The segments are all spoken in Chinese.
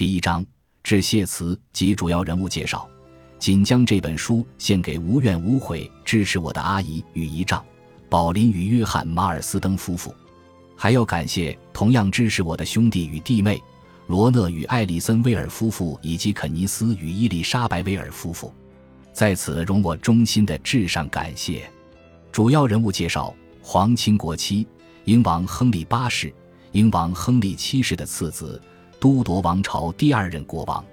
第一章致谢词及主要人物介绍，仅将这本书献给无怨无悔支持我的阿姨与姨丈宝林与约翰马尔斯登夫妇，还要感谢同样支持我的兄弟与弟妹罗讷与艾丽森威尔夫妇以及肯尼斯与伊丽莎白威尔夫妇，在此容我衷心的致上感谢。主要人物介绍：皇亲国戚，英王亨利八世。英王亨利七世的次子，都铎王朝第二任国王。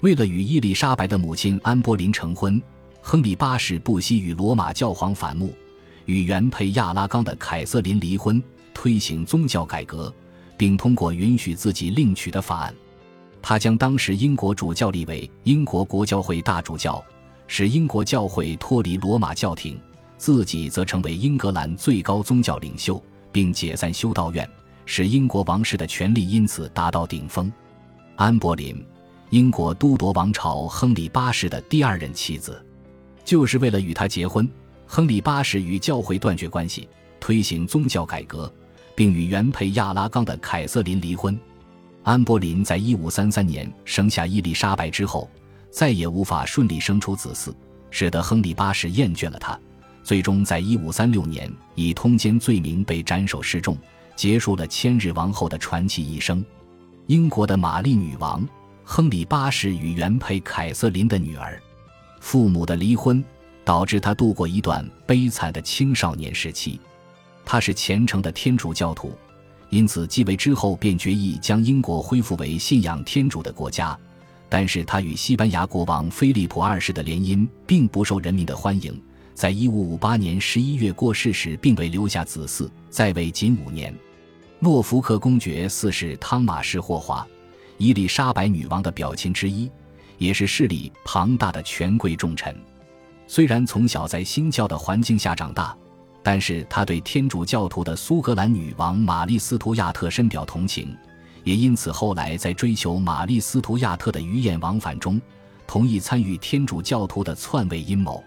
为了与伊丽莎白的母亲安波林成婚，亨利八世不惜与罗马教皇反目，与原配亚拉冈的凯瑟琳离婚，推行宗教改革，并通过允许自己另娶的法案。他将当时英国主教立为英国国教会大主教，使英国教会脱离罗马教廷，自己则成为英格兰最高宗教领袖，并解散修道院。使英国王室的权力因此达到顶峰。安柏林，英国都铎王朝亨利八世的第二任妻子，就是为了与他结婚，亨利八世与教会断绝关系，推行宗教改革，并与原配亚拉冈的凯瑟琳离婚。安柏林在一五三三年生下伊丽莎白之后，再也无法顺利生出子嗣，使得亨利八世厌倦了他，最终在一五三六年以通奸罪名被斩首示众。结束了千日王后的传奇一生。英国的玛丽女王亨利八世与原配凯瑟琳的女儿，父母的离婚导致她度过一段悲惨的青少年时期。他是虔诚的天主教徒，因此继位之后便决意将英国恢复为信仰天主的国家。但是他与西班牙国王菲利普二世的联姻并不受人民的欢迎。在一五五八年十一月过世时，并未留下子嗣，在位仅五年。诺福克公爵四世汤马士·霍华，伊丽莎白女王的表亲之一，也是势力庞大的权贵重臣。虽然从小在新教的环境下长大，但是他对天主教徒的苏格兰女王玛丽·斯图亚特深表同情，也因此后来在追求玛丽·斯图亚特的鱼雁往返中，同意参与天主教徒的篡位阴谋。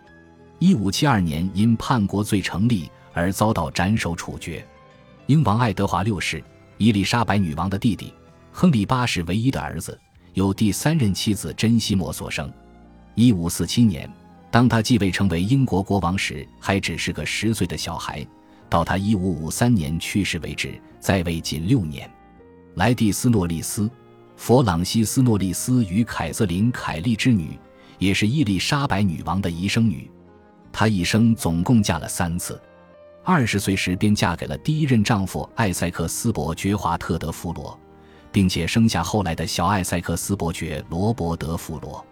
一五七二年因叛国罪成立而遭到斩首处决。英王爱德华六世，伊丽莎白女王的弟弟，亨利八世唯一的儿子，由第三任妻子珍西莫所生。一五四七年，当他继位成为英国国王时，还只是个十岁的小孩。到他一五五三年去世为止，在位仅六年。莱蒂斯诺利斯，弗朗西斯诺利斯与凯瑟琳凯利之女，也是伊丽莎白女王的遗生女。她一生总共嫁了三次。二十岁时便嫁给了第一任丈夫艾塞克斯伯爵华特德弗罗，并且生下后来的小艾塞克斯伯爵罗伯德弗罗。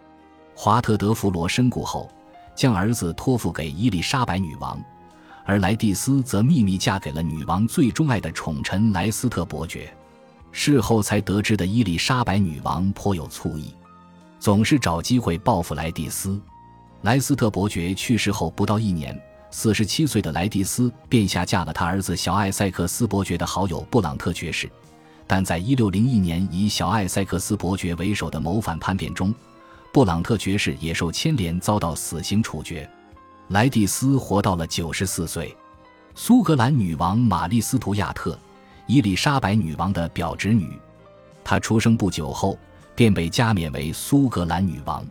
华特德弗罗身故后，将儿子托付给伊丽莎白女王，而莱蒂斯则秘密嫁给了女王最钟爱的宠臣莱斯特伯爵。事后才得知的伊丽莎白女王颇有醋意，总是找机会报复莱蒂斯。莱斯特伯爵去世后不到一年。四十七岁的莱蒂斯便下嫁了他儿子小艾塞克斯伯爵的好友布朗特爵士，但在一六零一年以小艾塞克斯伯爵为首的谋反叛变中，布朗特爵士也受牵连，遭到死刑处决。莱蒂斯活到了九十四岁。苏格兰女王玛丽斯图亚特，伊丽莎白女王的表侄女，她出生不久后便被加冕为苏格兰女王，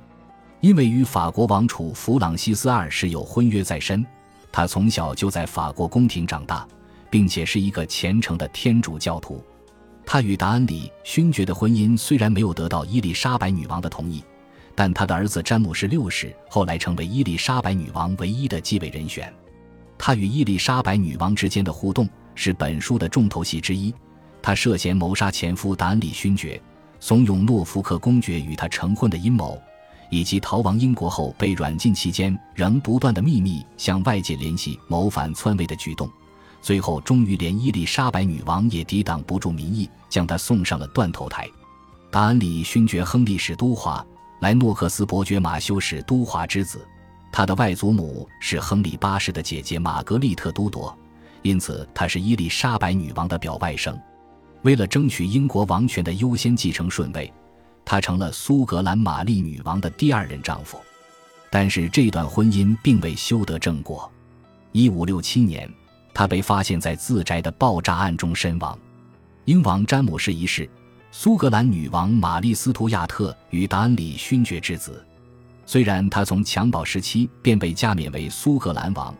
因为与法国王储弗朗西斯二世有婚约在身。他从小就在法国宫廷长大，并且是一个虔诚的天主教徒。他与达恩里勋爵的婚姻虽然没有得到伊丽莎白女王的同意，但他的儿子詹姆士六世后来成为伊丽莎白女王唯一的继位人选。他与伊丽莎白女王之间的互动是本书的重头戏之一。他涉嫌谋杀前夫达恩里勋爵，怂恿诺福克公爵与他成婚的阴谋。以及逃亡英国后被软禁期间，仍不断的秘密向外界联系谋反篡位的举动，最后终于连伊丽莎白女王也抵挡不住民意，将他送上了断头台。达恩里勋爵亨利是都华，莱诺克斯伯爵马修是都华之子，他的外祖母是亨利八世的姐姐玛格丽特都铎，因此他是伊丽莎白女王的表外甥。为了争取英国王权的优先继承顺位。他成了苏格兰玛丽女王的第二任丈夫，但是这段婚姻并未修得正果。一五六七年，他被发现在自宅的爆炸案中身亡。英王詹姆士一世，苏格兰女王玛丽·斯图亚特与达恩里勋爵之子。虽然他从襁褓时期便被加冕为苏格兰王，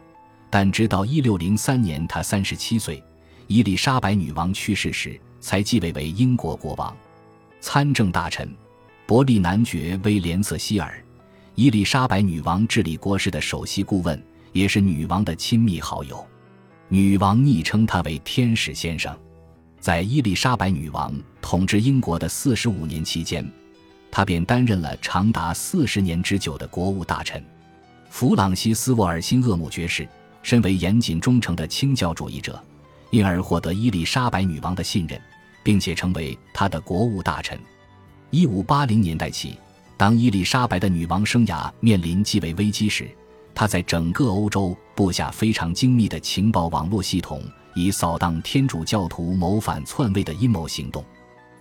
但直到1603年他37岁，伊丽莎白女王去世时，才继位为英国国王。参政大臣，伯利男爵威廉·瑟希尔，伊丽莎白女王治理国事的首席顾问，也是女王的亲密好友。女王昵称他为“天使先生”。在伊丽莎白女王统治英国的四十五年期间，他便担任了长达四十年之久的国务大臣。弗朗西斯·沃尔辛厄姆爵士身为严谨忠诚的清教主义者，因而获得伊丽莎白女王的信任，并且成为她的国务大臣。一五八零年代起，当伊丽莎白的女王生涯面临继位危机时，她在整个欧洲布下非常精密的情报网络系统。以扫荡天主教徒谋反篡位的阴谋行动，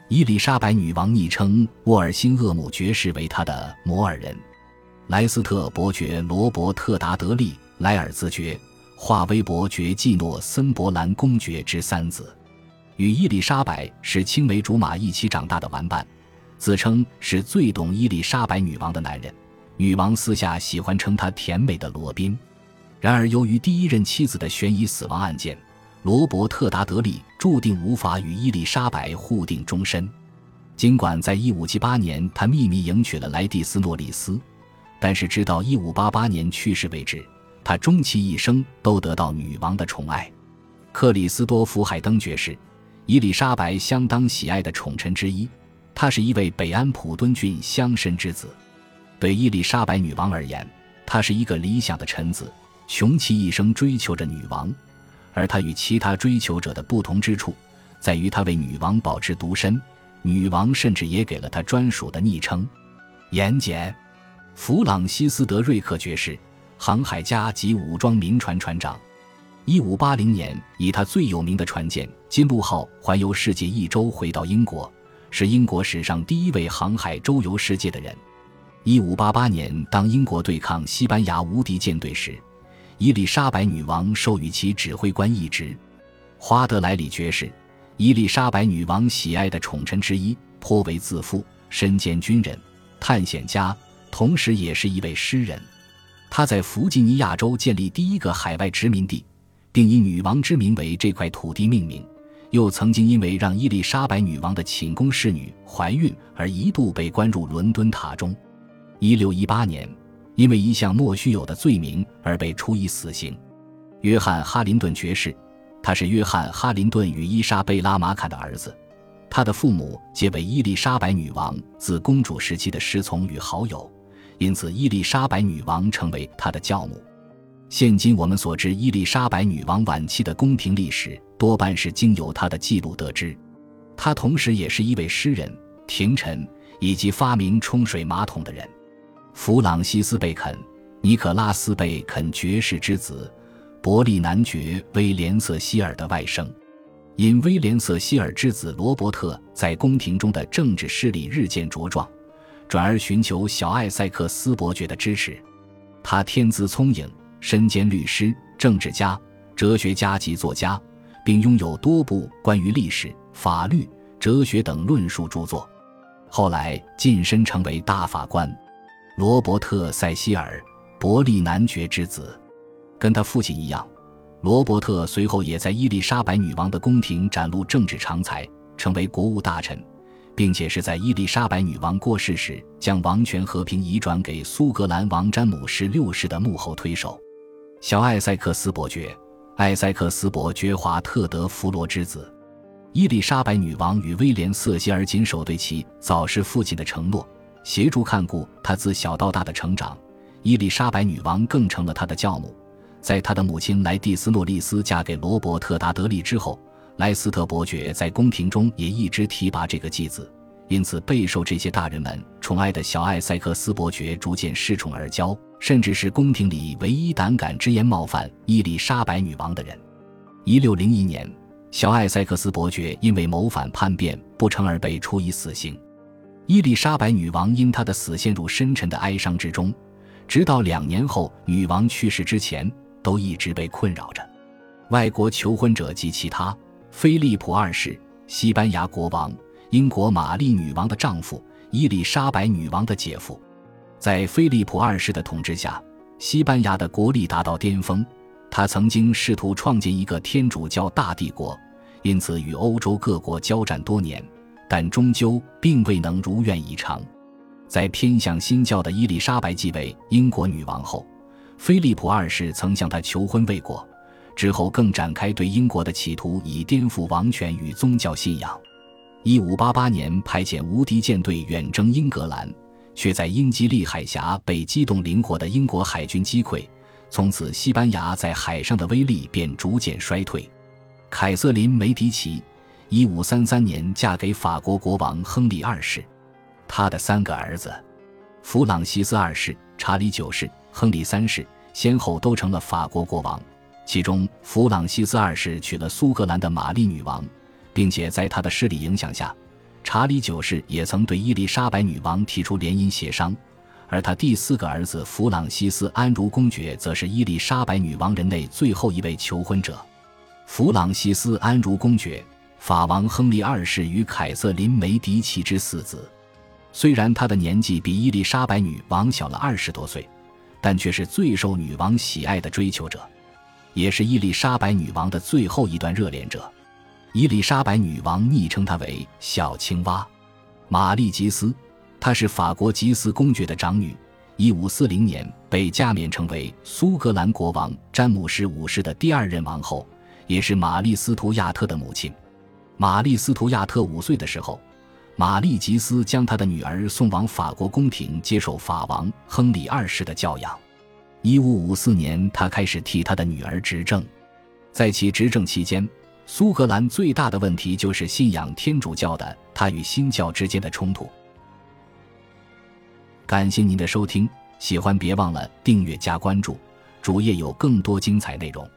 伊丽莎白女王昵称沃尔辛厄姆爵士为她的摩尔人。莱斯特伯爵罗伯特达德利莱尔兹爵、华威伯爵季诺森伯兰公爵之三子，与伊丽莎白是青梅竹马一起长大的玩伴，自称是最懂伊丽莎白女王的男人。女王私下喜欢称他甜美的罗宾。然而，由于第一任妻子的悬疑死亡案件。罗伯特达德利注定无法与伊丽莎白互定终身。尽管在1578年他秘密迎娶了莱蒂斯诺里斯，但是直到1588年去世为止，他终其一生都得到女王的宠爱。克里斯多夫海登爵士，伊丽莎白相当喜爱的宠臣之一，他是一位北安普敦郡乡绅之子。对伊丽莎白女王而言，他是一个理想的臣子，穷其一生追求着女王。而他与其他追求者的不同之处，在于他为女王保持独身，女王甚至也给了他专属的昵称——严简。弗朗西斯·德瑞克爵士，航海家及武装民船船长，一五八零年以他最有名的船舰“金鹿号”环游世界一周，回到英国，是英国史上第一位航海周游世界的人。一五八八年，当英国对抗西班牙无敌舰队时。伊丽莎白女王授予其指挥官一职，花德莱里爵士，伊丽莎白女王喜爱的宠臣之一，颇为自负，身兼军人、探险家，同时也是一位诗人。他在弗吉尼亚州建立第一个海外殖民地，并以女王之名为这块土地命名。又曾经因为让伊丽莎白女王的寝宫侍女怀孕而一度被关入伦敦塔中。一六一八年。因为一项莫须有的罪名而被处以死刑。约翰·哈林顿爵士，他是约翰·哈林顿与伊莎贝拉·马坎的儿子，他的父母皆为伊丽莎白女王自公主时期的侍从与好友，因此伊丽莎白女王成为他的教母。现今我们所知伊丽莎白女王晚期的宫廷历史，多半是经由她的记录得知。她同时也是一位诗人、廷臣以及发明冲水马桶的人。弗朗西斯·贝肯，尼可拉斯·贝肯爵士之子，伯利男爵威廉·瑟希尔的外甥。因威廉·瑟希尔之子罗伯特在宫廷中的政治势力日渐茁壮，转而寻求小艾塞克斯伯爵的支持。他天资聪颖，身兼律师、政治家、哲学家及作家，并拥有多部关于历史、法律、哲学等论述著作。后来晋升成为大法官。罗伯特·塞西尔，伯利男爵之子，跟他父亲一样，罗伯特随后也在伊丽莎白女王的宫廷展露政治长才，成为国务大臣，并且是在伊丽莎白女王过世时，将王权和平移转给苏格兰王詹姆士六世的幕后推手。小艾塞克斯伯爵，艾塞克斯伯爵华特德弗罗之子，伊丽莎白女王与威廉·瑟希尔谨守对其早逝父亲的承诺。协助看顾他自小到大的成长，伊丽莎白女王更成了他的教母。在他的母亲莱蒂斯诺利斯嫁给罗伯特达德利之后，莱斯特伯爵在宫廷中也一直提拔这个继子，因此备受这些大人们宠爱的小艾塞克斯伯爵逐渐恃宠而骄，甚至是宫廷里唯一胆敢直言冒犯伊丽莎白女王的人。一六零一年，小艾塞克斯伯爵因为谋反叛变不成而被处以死刑。伊丽莎白女王因她的死陷入深沉的哀伤之中，直到两年后女王去世之前，都一直被困扰着。外国求婚者及其他，菲利普二世、西班牙国王、英国玛丽女王的丈夫，伊丽莎白女王的姐夫。在菲利普二世的统治下，西班牙的国力达到巅峰。他曾经试图创建一个天主教大帝国，因此与欧洲各国交战多年，但终究并未能如愿以偿。在偏向新教的伊丽莎白继位英国女王后，菲利普二世曾向她求婚未果，之后更展开对英国的企图，以颠覆王权与宗教信仰。一五八八年，派遣无敌舰队远征英格兰，却在英吉利海峡被机动灵活的英国海军击溃。从此，西班牙在海上的威力便逐渐衰退。凯瑟琳·梅迪奇，一五三三年嫁给法国国王亨利二世，他的三个儿子——弗朗西斯二世、查理九世、亨利三世，先后都成了法国国王。其中，弗朗西斯二世娶了苏格兰的玛丽女王。并且在他的势力影响下，查理九世也曾对伊丽莎白女王提出联姻协商，而他第四个儿子弗朗西斯安茹公爵则是伊丽莎白女王人类最后一位求婚者。弗朗西斯安茹公爵，法王亨利二世与凯瑟琳梅迪奇之四子。虽然他的年纪比伊丽莎白女王小了二十多岁，但却是最受女王喜爱的追求者，也是伊丽莎白女王的最后一段热恋者。伊丽莎白女王昵称她为“小青蛙”，玛丽吉斯，她是法国吉斯公爵的长女。一五四零年被加冕成为苏格兰国王詹姆士五世的第二任王后，也是玛丽斯图亚特的母亲。玛丽斯图亚特五岁的时候，玛丽吉斯将她的女儿送往法国宫廷接受法王亨利二世的教养。一五五四年，他开始替他的女儿执政，在其执政期间。苏格兰最大的问题就是信仰天主教的他与新教之间的冲突。感谢您的收听，喜欢别忘了订阅加关注，主页有更多精彩内容。